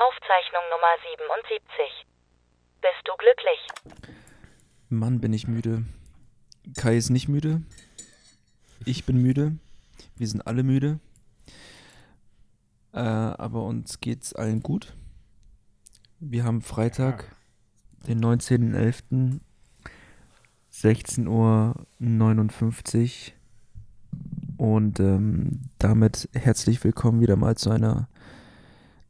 Aufzeichnung Nummer 77. Bist du glücklich? Mann, bin ich müde. Kai ist nicht müde. Ich bin müde. Wir sind alle müde. Äh, aber uns geht's allen gut. Wir haben Freitag, den 19.11. 16.59 Uhr. Und ähm, damit herzlich willkommen wieder mal zu einer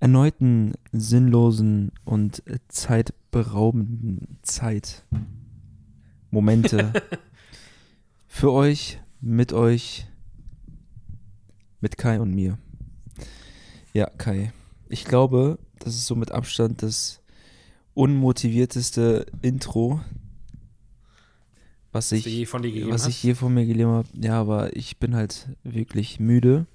erneuten sinnlosen und zeitberaubenden Zeit. Momente für euch, mit euch, mit Kai und mir. Ja, Kai. Ich glaube, das ist so mit Abstand das unmotivierteste Intro, was ich, je von dir gegeben was ich je von mir gegeben habe. Ja, aber ich bin halt wirklich müde.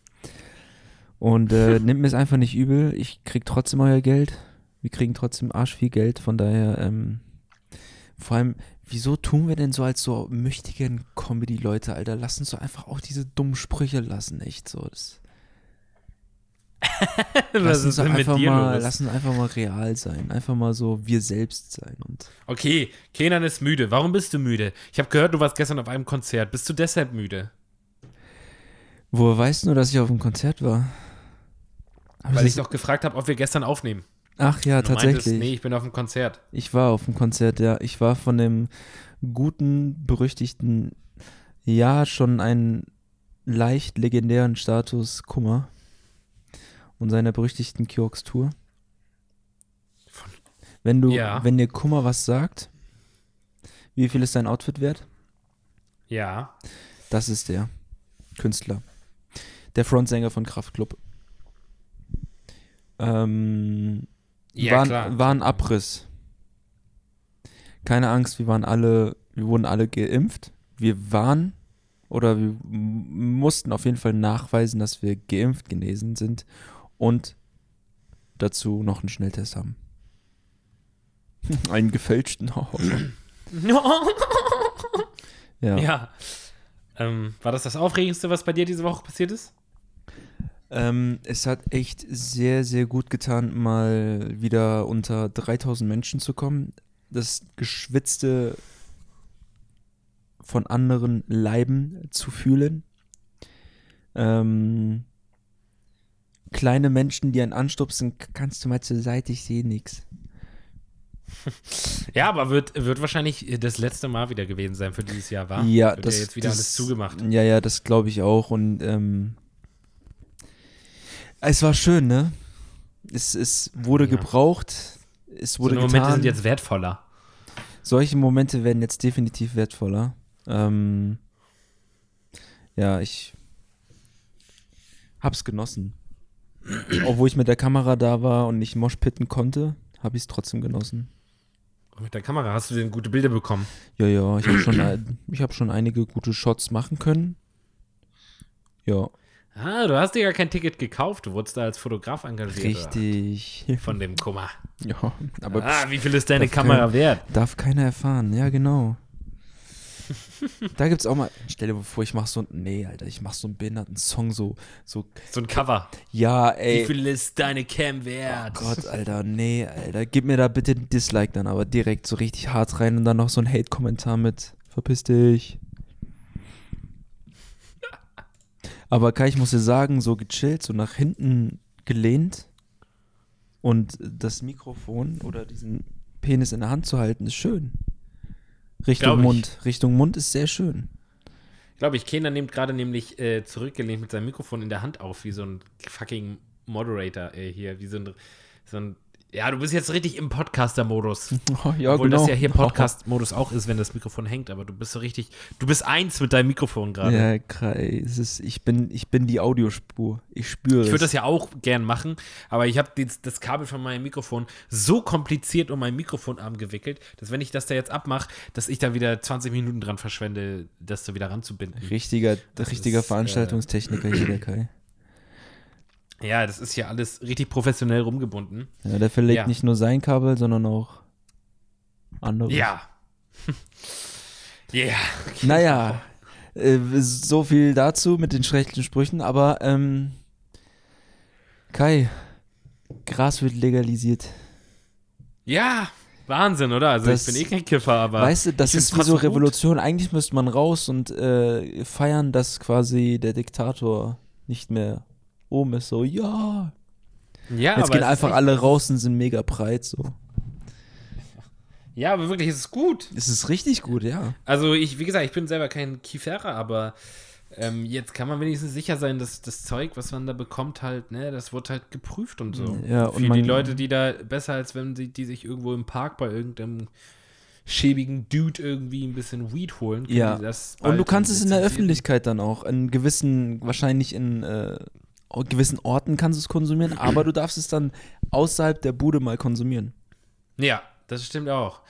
Und äh, nimmt mir es einfach nicht übel. Ich krieg trotzdem euer Geld. Wir kriegen trotzdem arsch viel Geld. Von daher, ähm, vor allem, wieso tun wir denn so als so mächtigen Comedy-Leute, Alter? Lass uns doch einfach auch diese dummen Sprüche lassen, echt so. Das, lass uns einfach mal, lass uns einfach mal real sein. Einfach mal so wir selbst sein. Und Okay, Kenan ist müde. Warum bist du müde? Ich habe gehört, du warst gestern auf einem Konzert. Bist du deshalb müde? Woher weißt du nur, dass ich auf dem Konzert war? Hab Weil ich doch gefragt habe, ob wir gestern aufnehmen. Ach ja, Du meintest, tatsächlich. nee, ich bin auf dem Konzert. Ich war auf dem Konzert, ja. Ich war von dem guten, berüchtigten, ja, schon einen leicht legendären Status Kummer und seiner berüchtigten Kiox-Tour. Wenn du, Ja. wenn dir Kummer was sagt, wie viel ist dein Outfit wert? Ja. Das ist der Künstler. Der Frontsänger von Kraftklub. Ähm, Ja, war, klar. war ein Abriss. Keine Angst, wir waren alle, wir wurden alle geimpft. Wir waren oder wir mussten auf jeden Fall nachweisen, dass wir geimpft genesen sind und dazu noch einen Schnelltest haben. Einen gefälschten. ja. ja. Ähm, war das das Aufregendste, was bei dir diese Woche passiert ist? Ähm, es hat echt sehr, sehr gut getan, mal wieder unter 3000 Menschen zu kommen. Das Geschwitzte von anderen Leiben zu fühlen. Ähm, kleine Menschen, die einen anstupsen, kannst du mal zur Seite, ich sehe nichts. Ja, aber wird, wird wahrscheinlich das letzte Mal wieder gewesen sein für dieses Jahr, war? Ja, wird das ja jetzt wieder das, alles zugemacht. Ja, ja, das glaube ich auch. Und ähm, es war schön, ne? Es, es wurde Ja. gebraucht. Es So wurde Momente getan. sind jetzt wertvoller. Solche Momente werden jetzt definitiv wertvoller. Ähm, ja, ich hab's genossen. Obwohl ich mit der Kamera da war und nicht moshpitten konnte, habe ich es trotzdem genossen. Mit der Kamera hast du denn gute Bilder bekommen? Ja, ja, ich habe schon, ich hab schon einige gute Shots machen können. Ja, Ah, du hast dir gar kein Ticket gekauft. Du wurdest da als Fotograf engagiert. richtig. Von dem Kummer. Ja, aber ah, wie viel ist deine Kamera kann- wert? darf keiner erfahren. Ja, genau. Da gibt's auch mal, stell dir vor, ich mach so ein, nee, Alter, ich mach so einen behinderten Song, so, so, So ein Cover. ja, Wie ey. viel ist deine Cam Oh wert? Gott, Alter, nee, Alter. Gib mir da bitte ein Dislike dann, aber direkt so richtig hart rein und dann noch so ein Hate-Kommentar mit Verpiss dich. Aber Kai, ich muss dir sagen, so gechillt, so nach hinten gelehnt und das Mikrofon oder diesen Penis in der Hand zu halten, ist schön. Richtung ich. Mund. Richtung Mund ist sehr schön. Glaube ich, Kenan nimmt gerade nämlich äh, zurückgelehnt mit seinem Mikrofon in der Hand auf, wie so ein fucking Moderator äh, hier, wie so ein, so ein. Ja, du bist jetzt richtig im Podcaster-Modus. Oh, ja, Obwohl genau. das ja hier Podcast-Modus auch ist, wenn das Mikrofon hängt, aber du bist so richtig. Du bist eins mit deinem Mikrofon gerade. Ja, Kai, es ist, ich, bin, ich bin die Audiospur. Ich spüre Ich es. würde das ja auch gern machen, aber ich habe das Kabel von meinem Mikrofon so kompliziert um mein Mikrofonarm gewickelt, dass wenn ich das da jetzt abmache, dass ich da wieder 20 Minuten dran verschwende, das da wieder ranzubinden. Richtiger, Das richtiger ist, äh, Veranstaltungstechniker hier, der Kai. Ja, das ist hier alles richtig professionell rumgebunden. Ja, der verlegt Ja. nicht nur sein Kabel, sondern auch andere. Ja. Ja. Naja, äh, so viel dazu mit den schrecklichen Sprüchen, aber ähm, Kai, Gras wird legalisiert. Ja, Wahnsinn, oder? Also Das- ich bin eh kein Kiffer, aber. weißt du, das ist wie so trotzdem gut. Revolution. Eigentlich müsste man raus und äh, feiern, dass quasi der Diktator nicht mehr oben ist. So, ja. Ja, Jetzt gehen einfach alle raus und sind mega breit. So. Ja, aber wirklich, es ist gut. Es ist richtig gut, ja. Also ich, wie gesagt, ich bin selber kein Kieferer, aber ähm, jetzt kann man wenigstens sicher sein, dass das Zeug, was man da bekommt, halt, ne, das wird halt geprüft und so. Ja, und Für die Leute, die da besser, als wenn sie die sich irgendwo im Park bei irgendeinem schäbigen Dude irgendwie ein bisschen Weed holen. Ja. Und du kannst es in der. Öffentlichkeit dann auch. In gewissen, wahrscheinlich in äh, gewissen Orten kannst du es konsumieren, aber du darfst es dann außerhalb der Bude mal konsumieren. Ja, das stimmt auch.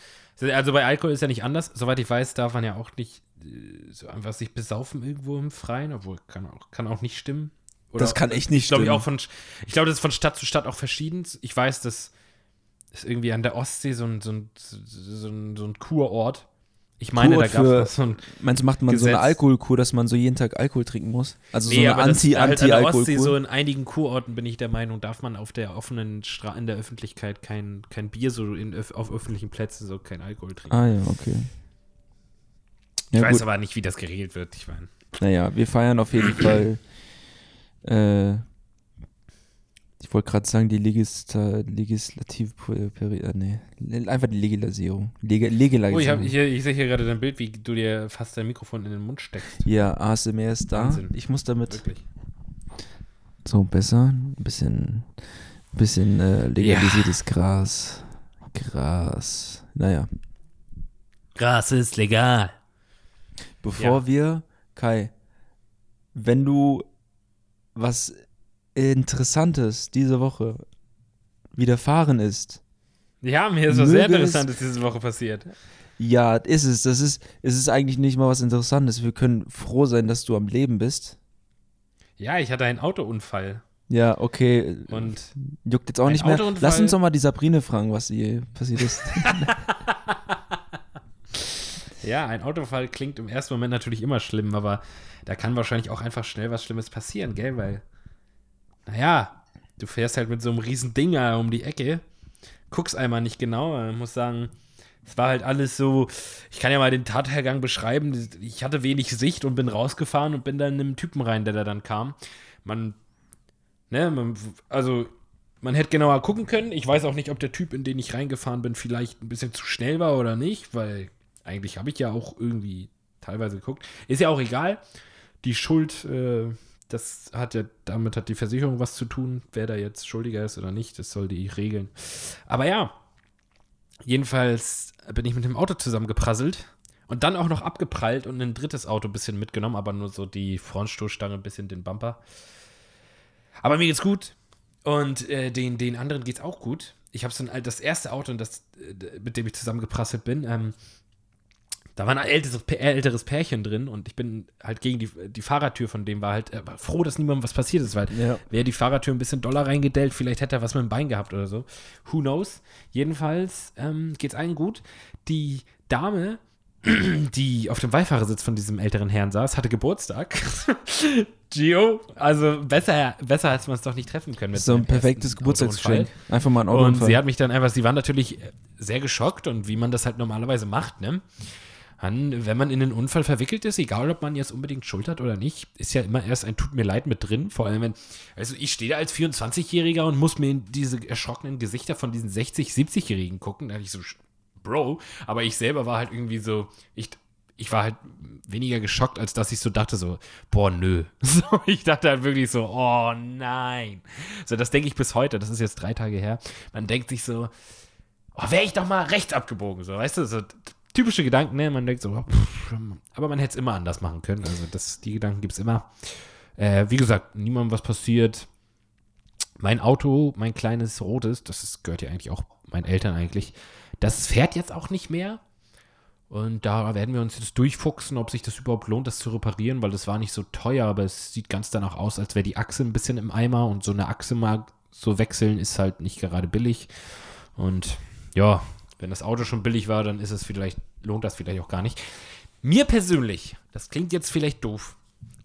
Also bei Alkohol ist ja nicht anders. Soweit ich weiß, darf man ja auch nicht äh, so einfach sich besaufen irgendwo im Freien, obwohl kann auch, kann auch nicht stimmen. Das kann echt nicht ich glaube, ich stimmen. auch von, ich glaube, das ist von Stadt zu Stadt auch verschieden. Ich weiß, dass es irgendwie an der Ostsee so ein, so ein, so ein, so ein Kurort. Ich meine, Kurort da gab es so ein. Meinst du, macht man so eine Gesetz. Alkoholkur, dass man so jeden Tag Alkohol trinken muss? Also so Nee, eine das, halt Anti-Anti-Alkoholkur? so in einigen Kurorten bin ich der Meinung, darf man auf der offenen Stra in der Öffentlichkeit kein, kein Bier, so in, auf öffentlichen Plätzen so kein Alkohol trinken. ah ja, okay. ich Ja, weiß gut. aber nicht, wie das geregelt wird. Ich meine. Naja, wir feiern auf jeden Fall. Äh, ich wollte gerade sagen, die Legista Legislativperiode. Nee, einfach die Legalisierung. Leg Oh, ich, Legalisierung. hab, hier, ich sehe hier gerade dein Bild, wie du dir fast dein Mikrofon in den Mund steckst. ja, ASMR ist da. Wahnsinn. Ich muss damit Wirklich. so besser. Ein bisschen, bisschen äh, legalisiertes Gras. Gras. Naja. Gras ist legal. Bevor Ja. wir, Kai, wenn du was Interessantes diese Woche widerfahren ist, Ja, mir ist was sehr Möge Interessantes diese Woche passiert. ja, ist es. Das ist, es ist eigentlich nicht mal was Interessantes. Wir können froh sein, dass du am Leben bist. Ja, ich hatte einen Autounfall. Ja, okay. Und Juckt jetzt auch nicht mehr. Lass uns doch mal die Sabrine fragen, was ihr passiert ist. ja, ein Autounfall klingt im ersten Moment natürlich immer schlimm, aber da kann wahrscheinlich auch einfach schnell was Schlimmes passieren, gell? Weil, naja, du fährst halt mit so einem riesen Ding da um die Ecke, guckst einmal nicht genau, äh, muss sagen, es war halt alles so, ich kann ja mal den Tathergang beschreiben, ich hatte wenig Sicht und bin rausgefahren und bin dann in einem Typen rein, der da dann kam. Man, ne, man, also man hätte genauer gucken können. Ich weiß auch nicht, ob der Typ, in den ich reingefahren bin, vielleicht ein bisschen zu schnell war oder nicht, weil eigentlich habe ich ja auch irgendwie teilweise geguckt. Ist ja auch egal. Die Schuld, äh, das hat ja, damit hat die Versicherung was zu tun, wer da jetzt schuldiger ist oder nicht, das soll die regeln. Aber ja, jedenfalls bin ich mit dem Auto zusammengeprasselt und dann auch noch abgeprallt und ein drittes Auto ein bisschen mitgenommen, aber nur so die Frontstoßstange, ein bisschen den Bumper. Aber mir geht's gut. Und äh, den, den anderen geht's auch gut. Ich habe so ein, das erste Auto, das, äh, mit dem ich zusammengeprasselt bin, ähm, da war ein älteres, älteres Pärchen drin und ich bin halt gegen die, die Fahrertür von dem war halt äh, war froh, dass niemandem was passiert ist, weil Ja. wäre die Fahrertür ein bisschen doller reingedellt, vielleicht hätte er was mit dem Bein gehabt oder so. Who knows? Jedenfalls ähm, geht's allen gut. Die Dame, die auf dem Beifahrersitz von diesem älteren Herrn saß, hatte Geburtstag. Gio, also besser, besser hätte man es doch nicht treffen können. so ein perfektes Geburtstagsgeschenk. Einfach mal ein Und Autounfall. sie hat mich dann einfach, sie war natürlich sehr geschockt und wie man das halt normalerweise macht, ne? Dann, wenn man in einen Unfall verwickelt ist, egal ob man jetzt unbedingt Schuld hat oder nicht, ist ja immer erst ein Tut mir leid mit drin. Vor allem, wenn, also ich stehe da als 24-Jähriger und muss mir in diese erschrockenen Gesichter von diesen 60-, 70-Jährigen gucken. Da hatte ich so, Bro, aber ich selber war halt irgendwie so, ich, ich war halt weniger geschockt, als dass ich so dachte, so, boah, nö. So, ich dachte halt wirklich so, oh nein. So, das denke ich bis heute, das ist jetzt drei Tage her. Man denkt sich so, oh, wäre ich doch mal rechts abgebogen, so, weißt du, so typische Gedanken, ne? Man denkt so, pff, aber man hätte es immer anders machen können. Also, das, die Gedanken gibt es immer. Äh, wie gesagt, niemandem was passiert. Mein Auto, mein kleines rotes, das ist, gehört ja eigentlich auch meinen Eltern eigentlich, das fährt jetzt auch nicht mehr. Und da werden wir uns jetzt durchfuchsen, ob sich das überhaupt lohnt, das zu reparieren, weil das war nicht so teuer, aber es sieht ganz danach aus, als wäre die Achse ein bisschen im Eimer und so eine Achse mal so wechseln ist halt nicht gerade billig. Und ja, wenn das Auto schon billig war, dann ist es vielleicht, lohnt das vielleicht auch gar nicht. Mir persönlich, das klingt jetzt vielleicht doof,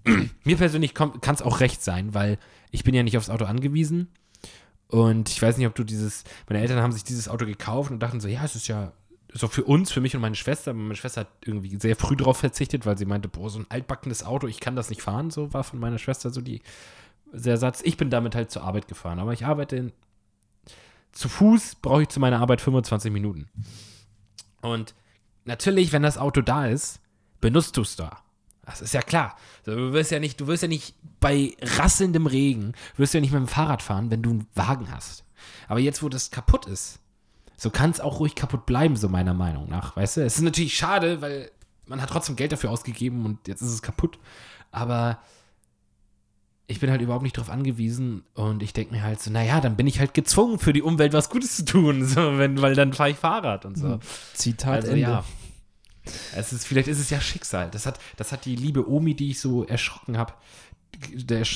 mir persönlich kann es auch recht sein, weil ich bin ja nicht aufs Auto angewiesen Und ich weiß nicht, ob du dieses, meine Eltern haben sich dieses Auto gekauft und dachten so, ja, es ist ja so für uns, für mich und meine Schwester. Meine Schwester hat irgendwie sehr früh darauf verzichtet, weil sie meinte, boah, so ein altbackenes Auto, ich kann das nicht fahren. So war von meiner Schwester so die, der Satz. Ich bin damit halt zur Arbeit gefahren, aber ich arbeite in, zu Fuß, brauche ich zu meiner Arbeit 25 Minuten. Und natürlich, wenn das Auto da ist, benutzt du es da. Das ist ja klar. Du wirst ja nicht, du wirst ja nicht bei rasselndem Regen, wirst ja nicht mit dem Fahrrad fahren, wenn du einen Wagen hast. Aber jetzt, wo das kaputt ist, so kann es auch ruhig kaputt bleiben, so meiner Meinung nach. Weißt du? Es ist natürlich schade, weil man hat trotzdem Geld dafür ausgegeben und jetzt ist es kaputt. Aber ich bin halt überhaupt nicht darauf angewiesen und ich denke mir halt so, naja, dann bin ich halt gezwungen, für die Umwelt was Gutes zu tun, so, wenn, weil dann fahre ich Fahrrad und so. Zitat Also Ende. ja. Es ist, vielleicht ist es ja Schicksal. Das hat, das hat die liebe Omi, die ich so erschrocken habe,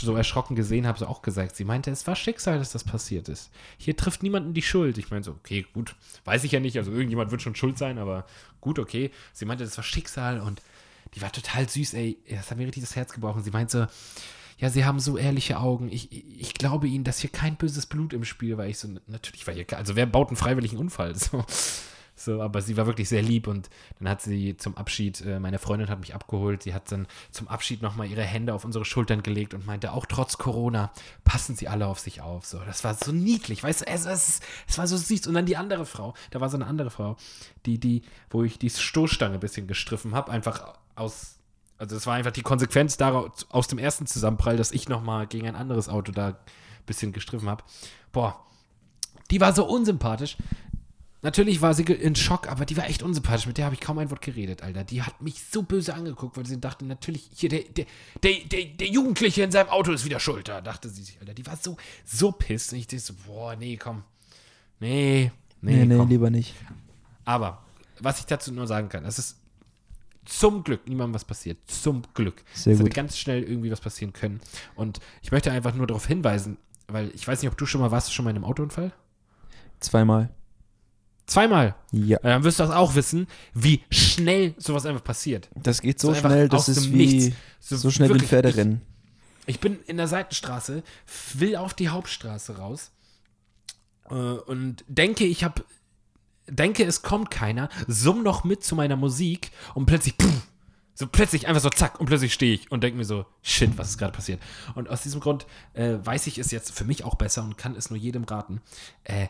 so erschrocken gesehen habe, so auch gesagt. Sie meinte, es war Schicksal, dass das passiert ist. Hier trifft niemanden die Schuld. Ich meine so, okay, gut, weiß ich ja nicht. Also irgendjemand wird schon schuld sein, aber gut, okay. Sie meinte, das war Schicksal und die war total süß, ey. Das hat mir richtig das Herz gebrochen. Sie meinte so, ja, sie haben so ehrliche Augen. Ich, ich glaube ihnen, dass hier kein böses Blut im Spiel war. Ich so, natürlich war hier, also wer baut einen freiwilligen Unfall? So. So, aber sie war wirklich sehr lieb und dann hat sie zum Abschied, äh, meine Freundin hat mich abgeholt, sie hat dann zum Abschied nochmal ihre Hände auf unsere Schultern gelegt und meinte, auch trotz Corona passen sie alle auf sich auf. So, das war so niedlich, weißt du, es, es, es war so süß. Und dann die andere Frau, da war so eine andere Frau, die, die, wo ich die Stoßstange ein bisschen gestriffen habe, einfach aus, also es war einfach die Konsequenz daraus, aus dem ersten Zusammenprall, dass ich nochmal gegen ein anderes Auto da ein bisschen gestriffen habe. Boah, die war so unsympathisch. Natürlich war sie in Schock, aber die war echt unsympathisch. Mit der habe ich kaum ein Wort geredet, Alter. Die hat mich so böse angeguckt, weil sie dachte, natürlich, hier, der, der, der, der, Jugendliche in seinem Auto ist wieder schuld, da dachte sie sich, Alter. Die war so, so piss. Und ich dachte so, boah, nee, komm. Nee, nee, Nee, nee, lieber nicht. Aber, was ich dazu nur sagen kann, es ist zum Glück niemandem was passiert. Zum Glück. Sehr es hätte gut. ganz schnell irgendwie was passieren können. Und ich möchte einfach nur darauf hinweisen, weil ich weiß nicht, ob du schon mal warst, schon mal in einem Autounfall? Zweimal. Zweimal. Ja. Dann wirst du das auch wissen, wie schnell sowas einfach passiert. Das geht so So schnell, das ist wie. So so schnell wie ein wirklich, Pferderennen. Ich, ich bin in der Seitenstraße, will auf die Hauptstraße raus äh, und denke, ich habe, denke, es kommt keiner, summ noch mit zu meiner Musik und plötzlich, pff, so plötzlich einfach so zack und plötzlich stehe ich und denke mir so, shit, was ist gerade passiert? Und aus diesem Grund äh, weiß ich es jetzt für mich auch besser und kann es nur jedem raten. Äh,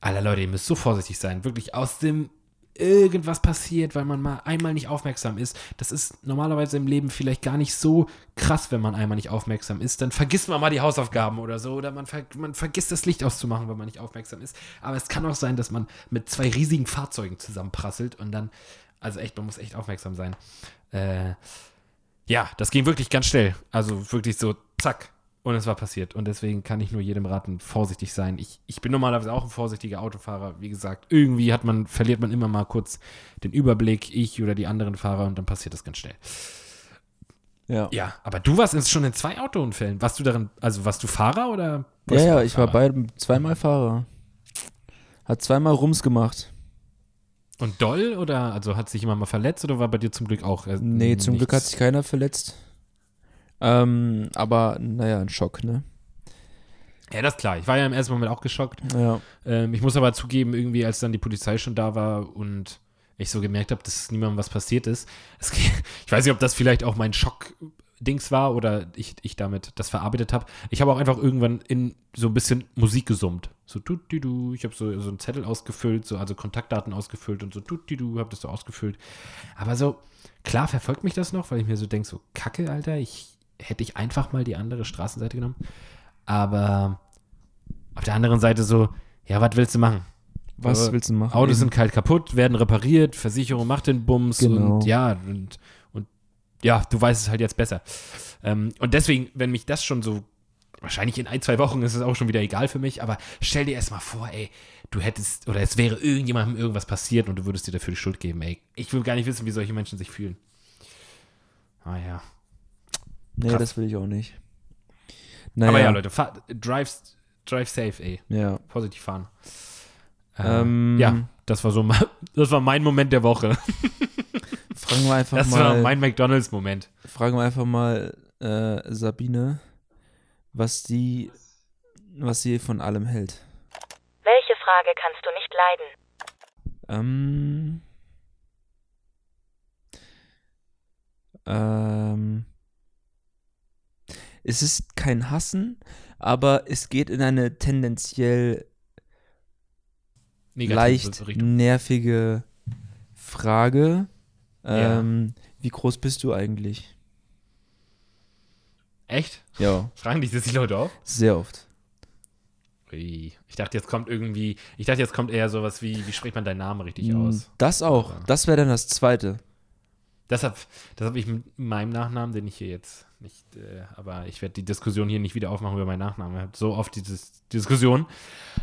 Alter Leute, ihr müsst so vorsichtig sein. Wirklich aus dem irgendwas passiert, weil man mal einmal nicht aufmerksam ist. Das ist normalerweise im Leben vielleicht gar nicht so krass, wenn man einmal nicht aufmerksam ist. Dann vergisst man mal die Hausaufgaben oder so. Oder man, ver man vergisst das Licht auszumachen, wenn man nicht aufmerksam ist. Aber es kann auch sein, dass man mit zwei riesigen Fahrzeugen zusammenprasselt und dann, also echt, man muss echt aufmerksam sein. Äh, ja, das ging wirklich ganz schnell. Also wirklich so, zack. Und es war passiert. Und deswegen kann ich nur jedem raten, vorsichtig sein. Ich, ich bin normalerweise auch ein vorsichtiger Autofahrer. Wie gesagt, irgendwie hat man, verliert man immer mal kurz den Überblick, ich oder die anderen Fahrer, und dann passiert das ganz schnell. Ja. Ja, aber du warst jetzt schon in zwei Autounfällen. Warst du darin, also warst du Fahrer oder? Ja, ja, ich war beide zweimal Fahrer. Hat zweimal Rums gemacht. Und doll oder, also hat sich jemand mal verletzt oder war bei dir zum Glück auch? Äh, Nee, zum Glück hat nichts? sich keiner verletzt. Ähm, aber naja, ein Schock, ne? Ja, das ist klar. Ich war ja im ersten Moment auch geschockt. Ja. Ähm, ich muss aber zugeben, irgendwie, als dann die Polizei schon da war und ich so gemerkt habe, dass niemandem was passiert ist. Es, ich weiß nicht, ob das vielleicht auch mein Schock-Dings war oder ich, ich damit das verarbeitet habe. Ich habe auch einfach irgendwann in so ein bisschen Musik gesummt. So tut die du. Ich habe so, so einen Zettel ausgefüllt, so, also Kontaktdaten ausgefüllt und so tut die du, habe das so ausgefüllt. Aber so, klar verfolgt mich das noch, weil ich mir so denke, so Kacke, Alter, ich hätte ich einfach mal die andere Straßenseite genommen. Aber auf der anderen Seite so, ja, was willst du machen? Was Aber willst du machen? Autos Eben. sind kalt kaputt, werden repariert, Versicherung macht den Bums Genau. und ja, und, und ja, du weißt es halt jetzt besser. Ähm, und deswegen, wenn mich das schon so, wahrscheinlich in ein, zwei Wochen ist es auch schon wieder egal für mich, aber stell dir erst mal vor, ey, du hättest, oder es wäre irgendjemandem irgendwas passiert und du würdest dir dafür die Schuld geben, ey. Ich will gar nicht wissen, wie solche Menschen sich fühlen. Ah ja. Nee, krass. das will ich auch nicht. Naja, Aber ja, Leute, fahr, drive, drive safe, ey. Ja. Vorsichtig fahren. Äh, Ähm, ja, das war so mein, das war mein Moment der Woche. Fragen wir einfach Das war mal, mein McDonalds-Moment. fragen wir einfach mal äh, Sabine, was die was sie von allem hält. Welche Frage kannst du nicht leiden? Ähm. Ähm. Es ist kein Hassen, aber es geht in eine tendenziell Negative leicht Richtung. nervige Frage. Ja. Ähm, Wie groß bist du eigentlich? Echt? Ja, Fragen dich das die Leute auch? sehr oft. Ich dachte, jetzt kommt irgendwie, ich dachte, jetzt kommt eher sowas wie, wie spricht man deinen Namen richtig Mm, aus? Das auch. Das wäre dann das zweite. Deshalb, das habe ich mit meinem Nachnamen, den ich hier jetzt nicht, äh, aber ich werde die Diskussion hier nicht wieder aufmachen über meinen Nachnamen. Ich hab so oft diese Diskussion.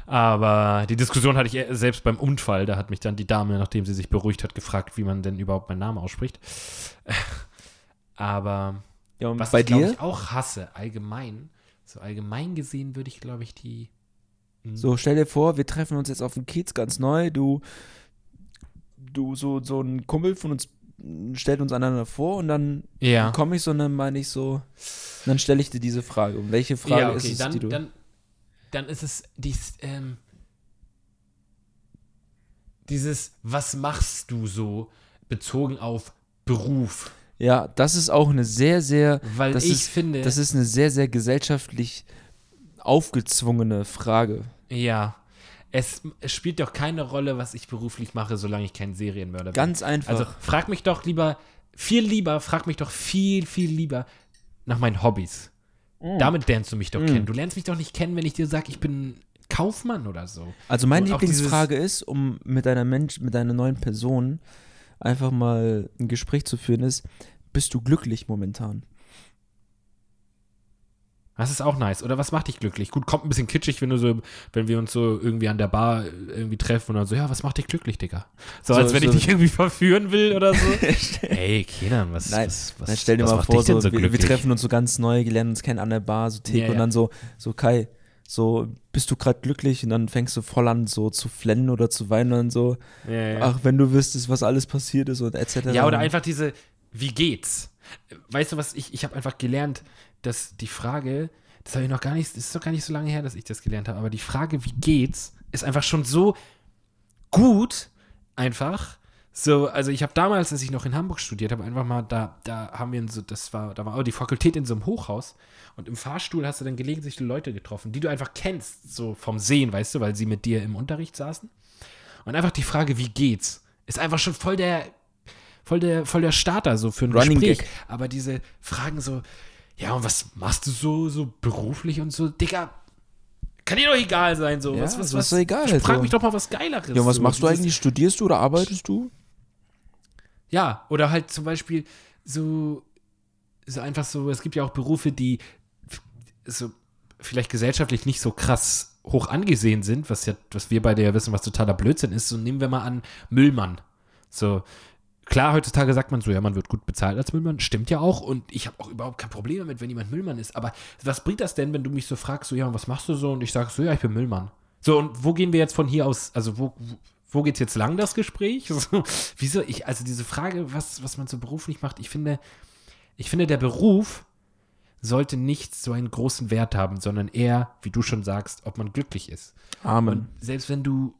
Aber die Diskussion hatte ich eher selbst beim Unfall. Da hat mich dann die Dame, nachdem sie sich beruhigt hat, gefragt, wie man denn überhaupt meinen Namen ausspricht. aber Ja, und was bei ich, glaube dir? ich, auch hasse, allgemein, so allgemein gesehen würde ich, glaube ich, die. So, stell dir vor, wir treffen uns jetzt auf dem Kiez ganz neu. Du, du, so, so ein Kumpel von uns stellt uns einander vor und dann Ja. komme ich so und dann meine ich so, dann stelle ich dir diese Frage. Und welche Frage ja, okay, ist es, dann, die du. dann, dann ist es dies, ähm, dieses, was machst du so, bezogen auf Beruf? ja, das ist auch eine sehr, sehr. Weil das ich ist, finde, Das ist eine sehr, sehr gesellschaftlich aufgezwungene Frage. ja, es, es spielt doch keine Rolle, was ich beruflich mache, solange ich kein Serienmörder bin. Ganz einfach. Also frag mich doch lieber, viel lieber, frag mich doch viel, viel lieber nach meinen Hobbys. Mm. Damit lernst du mich doch kennen. Du lernst mich doch nicht kennen, wenn ich dir sage, ich bin Kaufmann oder so. Also meine Und Lieblingsfrage ist, um mit einer Mensch, mit einer neuen Person einfach mal ein Gespräch zu führen, ist, bist du glücklich momentan? Das ist auch nice. Oder was macht dich glücklich? Gut, kommt ein bisschen kitschig, wenn du so, wenn wir uns so irgendwie an der Bar irgendwie treffen und dann so, ja, was macht dich glücklich, Digga? So, So- als wenn so- ich dich irgendwie verführen will oder so. Ey, Kenan, was, Nein, was, was, Dann stell dir was mal vor, denn so, wir, wir treffen uns so ganz neu, lernen uns kennen an der Bar, so Theke Ja, und ja. dann so, so Kai, so bist du gerade glücklich und dann fängst du voll an so zu flennen oder zu weinen und so, Ja, ja. ach, wenn du wüsstest, was alles passiert ist und etc. Ja, oder einfach diese, wie geht's? Weißt du was, ich, ich habe einfach gelernt, dass die Frage, das habe ich noch gar nicht, das ist doch gar nicht so lange her, dass ich das gelernt habe, aber die Frage, wie geht's, ist einfach schon so gut, einfach. So, also ich habe damals, als ich noch in Hamburg studiert habe, einfach mal, da, da haben wir so, das war, da war auch die Fakultät in so einem Hochhaus und im Fahrstuhl hast du dann gelegentlich Leute getroffen, die du einfach kennst, so vom Sehen, weißt du, weil sie mit dir im Unterricht saßen. Und einfach die Frage, wie geht's, ist einfach schon voll der, voll der, voll der Starter so für ein Running Gespräch. Gag. Aber diese Fragen so, ja, und was machst du so, so beruflich und so, Digga, kann dir doch egal sein, so. Ja, was, was, was, ist doch egal, Frag so. mich doch mal was Geileres. Ja, und was so. machst du eigentlich? Studierst du oder arbeitest du? Ja, oder halt zum Beispiel so, so einfach so, es gibt ja auch Berufe, die so vielleicht gesellschaftlich nicht so krass hoch angesehen sind, was ja, was wir beide ja wissen, was totaler Blödsinn ist. So nehmen wir mal an, Müllmann. So, klar, heutzutage sagt man so, ja, man wird gut bezahlt als Müllmann, stimmt ja auch. Und ich habe auch überhaupt kein Problem damit, wenn jemand Müllmann ist. Aber was bringt das denn, wenn du mich so fragst, so, ja, was machst du so? Und ich sage so, ja, ich bin Müllmann. So, und wo gehen wir jetzt von hier aus, also wo, wo- wo geht's jetzt lang, das Gespräch? So, wieso, ich, also diese Frage, was, was man so beruflich macht, ich finde, ich finde, der Beruf sollte nicht so einen großen Wert haben, sondern eher, wie du schon sagst, ob man glücklich ist. Amen. Und selbst wenn du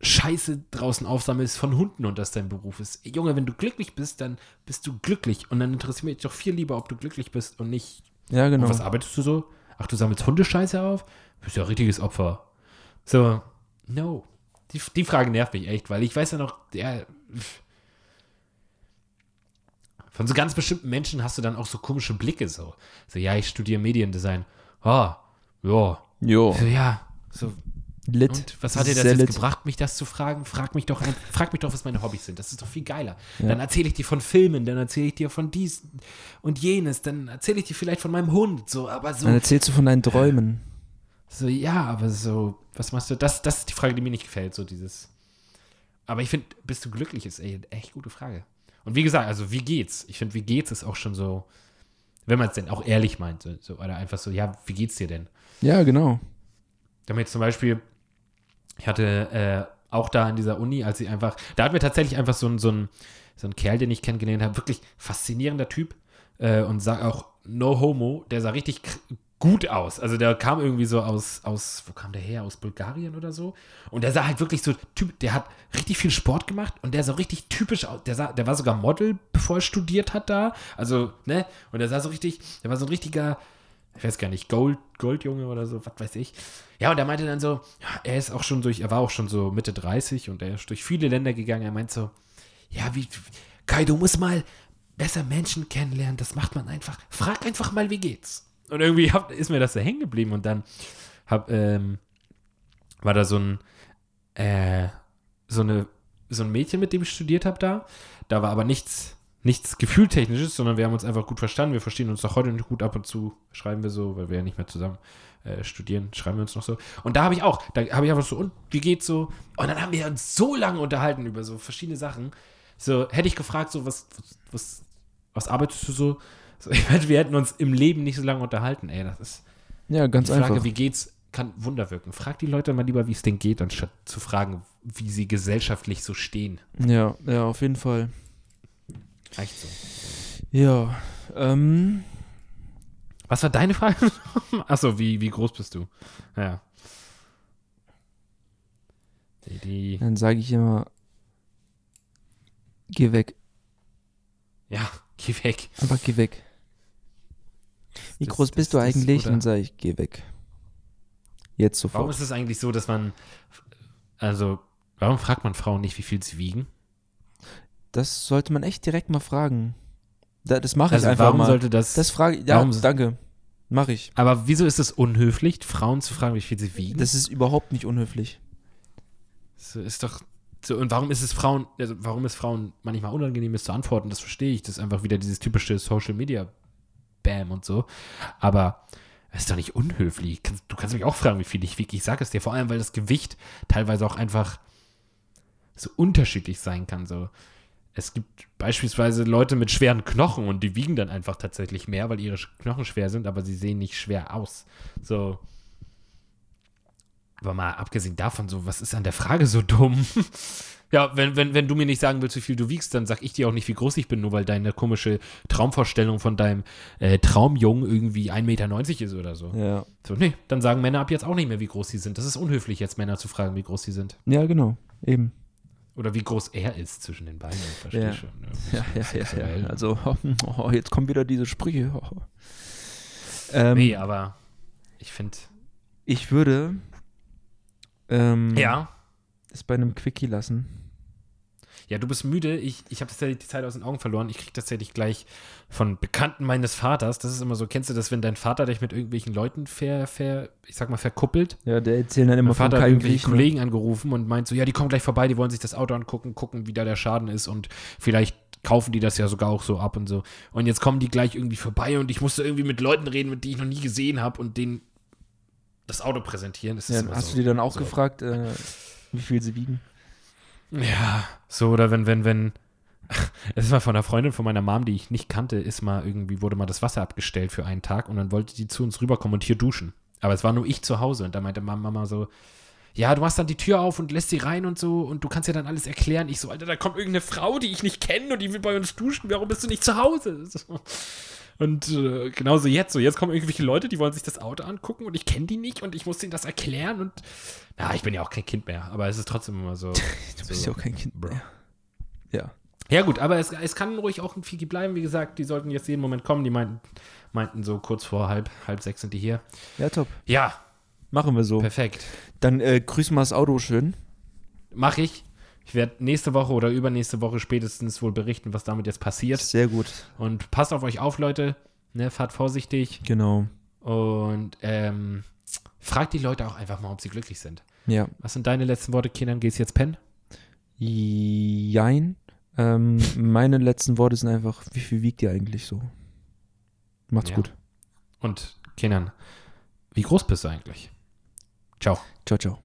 Scheiße draußen aufsammelst von Hunden und das dein Beruf ist. Junge, wenn du glücklich bist, dann bist du glücklich. Und dann interessiert mich doch viel lieber, ob du glücklich bist und nicht. ja, genau. Und was arbeitest du so? Ach, du sammelst Hundescheiße auf? Bist ja ein richtiges Opfer. So, no. Die, die Frage nervt mich echt, weil ich weiß ja noch, der. Von so ganz bestimmten Menschen hast du dann auch so komische Blicke so. So, ja, ich studiere Mediendesign. Ah, ja. Jo, So, ja. So, lit. und was hat dir das jetzt lit. gebracht, mich das zu fragen? Frag mich doch, frag mich doch, was meine Hobbys sind. Das ist doch viel geiler. Ja. Dann erzähle ich dir von Filmen, dann erzähle ich dir von dies und jenes, dann erzähle ich dir vielleicht von meinem Hund. So, aber so, Dann erzählst du von deinen Träumen. so ja, aber so, was machst du? Das, das ist die Frage, die mir nicht gefällt. So dieses. Aber ich finde, bist du glücklich, ist ey, echt gute Frage. Und wie gesagt, also wie geht's? Ich finde, wie geht's ist auch schon so, wenn man es denn auch ehrlich meint, so, so, oder einfach so, ja, wie geht's dir denn? Ja, genau. Da haben wir jetzt zum Beispiel, ich hatte äh, auch da in dieser Uni, als ich einfach, da hat mir tatsächlich einfach so ein, so ein, so ein Kerl, den ich kennengelernt habe, wirklich faszinierender Typ äh, und sag auch no homo, der sah richtig gut aus. Also der kam irgendwie so aus, aus, wo kam der her? Aus Bulgarien oder so. Und der sah halt wirklich so, typ, der hat richtig viel Sport gemacht und der sah richtig typisch aus. Der, sah, der war sogar Model, bevor er studiert hat da. Also, ne? Und der sah so richtig, der war so ein richtiger, ich weiß gar nicht, Gold, Goldjunge oder so, was weiß ich. Ja, und er meinte dann so, ja, er ist auch schon durch, er war auch schon so Mitte 30 und er ist durch viele Länder gegangen. Er meint so, ja, wie, Kai, du musst mal besser Menschen kennenlernen, das macht man einfach. Frag einfach mal, wie geht's? Und irgendwie hab, ist mir das da hängen geblieben und dann hab, ähm, war da so ein, äh, so eine, so ein Mädchen, mit dem ich studiert habe da. Da war aber nichts, nichts Gefühltechnisches, sondern wir haben uns einfach gut verstanden. Wir verstehen uns doch heute noch gut ab und zu, schreiben wir so, weil wir ja nicht mehr zusammen äh, studieren, schreiben wir uns noch so. Und da habe ich auch, da habe ich einfach so, und wie geht's so? Und dann haben wir uns so lange unterhalten über so verschiedene Sachen. So, hätte ich gefragt, so, was, was, was, was arbeitest du so? so ich meine, wir hätten uns im Leben nicht so lange unterhalten, ey. Das ist Ja, ganz die Frage, einfach. wie geht's, kann Wunder wirken. Frag die Leute mal lieber, wie es denen geht, anstatt zu fragen, wie sie gesellschaftlich so stehen. Ja, ja, auf jeden Fall. Reicht so. Ja, ähm, Was war deine Frage? Achso, wie, wie groß bist du? Ja. Die, die, dann sage ich immer, geh weg. ja, geh weg. Einfach geh weg. Wie Das- groß das- bist du das- eigentlich? oder- Dann sage ich, geh weg. Jetzt Warum sofort. ist es eigentlich so, dass man, also, warum fragt man Frauen nicht, wie viel sie wiegen? Das sollte man echt direkt mal fragen. Da, das mache ich Also, einfach warum mal. sollte das, das frage ich. Ja, warum- danke. Mache ich. aber wieso ist es unhöflich, Frauen zu fragen, wie viel sie wiegen? Das ist überhaupt nicht unhöflich. So ist doch. So, und warum ist es Frauen, also warum es Frauen manchmal unangenehm ist zu antworten, das verstehe ich. Das ist einfach wieder dieses typische Social Media Bam und so. Aber es ist doch nicht unhöflich. Du kannst mich auch fragen, wie viel ich wiege. Ich sage es dir, vor allem, weil das Gewicht teilweise auch einfach so unterschiedlich sein kann. So. Es gibt beispielsweise Leute mit schweren Knochen und die wiegen dann einfach tatsächlich mehr, weil ihre Knochen schwer sind, aber sie sehen nicht schwer aus. So. Aber mal abgesehen davon, so, was ist an der Frage so dumm? ja, wenn, wenn, wenn du mir nicht sagen willst, wie viel du wiegst, dann sag ich dir auch nicht, wie groß ich bin, nur weil deine komische Traumvorstellung von deinem äh, Traumjungen irgendwie 1,90 Meter ist oder so. Ja. So, nee, dann sagen Männer ab jetzt auch nicht mehr, wie groß sie sind. Das ist unhöflich, jetzt Männer zu fragen, wie groß sie sind. Ja, genau. Eben. Oder wie groß er ist zwischen den Beinen. Verstehe Ja. schon. ne? Ja, ja, ja, ja. Also, oh, jetzt kommen wieder diese Sprüche. Oh. Ähm, nee, aber ich finde. Ich würde ähm, Ja. es bei einem Quickie lassen. Ja, du bist müde. Ich, ich habe tatsächlich die Zeit aus den Augen verloren. Ich kriege tatsächlich gleich von Bekannten meines Vaters. Das ist immer so, kennst du das, wenn dein Vater dich mit irgendwelchen Leuten ver, ver ich sag mal, verkuppelt? Ja, der erzählt dann immer Mein von Vater hat keinem irgendwelche Griechen. Kollegen angerufen und meint so, ja, die kommen gleich vorbei, die wollen sich das Auto angucken, gucken, wie da der Schaden ist und vielleicht kaufen die das ja sogar auch so ab und so. Und jetzt kommen die gleich irgendwie vorbei und ich musste irgendwie mit Leuten reden, mit denen ich noch nie gesehen habe und denen das Auto präsentieren. Ja, hast so, du dir dann auch so. gefragt, äh, wie viel sie wiegen? Ja, so oder wenn, wenn, wenn. Es war von einer Freundin von meiner Mom, die ich nicht kannte, ist mal irgendwie, wurde mal das Wasser abgestellt für einen Tag und dann wollte die zu uns rüberkommen und hier duschen. Aber es war nur ich zu Hause und da meinte Mama Mama so, ja, du machst dann die Tür auf und lässt sie rein und so und du kannst ja dann alles erklären. Ich so, Alter, da kommt irgendeine Frau, die ich nicht kenne und die will bei uns duschen. Warum bist du nicht zu Hause? So. Und äh, genauso jetzt so. Jetzt kommen irgendwelche Leute, die wollen sich das Auto angucken und ich kenne die nicht und ich muss denen das erklären und ja, ich bin ja auch kein Kind mehr, aber es ist trotzdem immer so. Du bist so, ja auch kein Kind Bro. mehr. Ja. Ja, gut, aber es, es kann ruhig auch ein Figi bleiben. Wie gesagt, die sollten jetzt jeden Moment kommen. Die meinten, meinten so kurz vor halb, halb sechs sind die hier. Ja, top. Ja, Machen wir so. perfekt. Dann äh, grüßen wir das Auto schön. Mach ich. Ich werde nächste Woche oder übernächste Woche spätestens wohl berichten, was damit jetzt passiert. Sehr gut. Und passt auf euch auf, Leute. Ne, fahrt vorsichtig. Genau. Und ähm, fragt die Leute auch einfach mal, ob sie glücklich sind. Ja. Was sind deine letzten Worte, Kindern? Gehst jetzt pennen? Jein. Ähm, meine letzten Worte sind einfach, wie viel wiegt ihr eigentlich so? Macht's Ja. gut. Und Kindern, wie groß bist du eigentlich? Ciao. Ciao, ciao.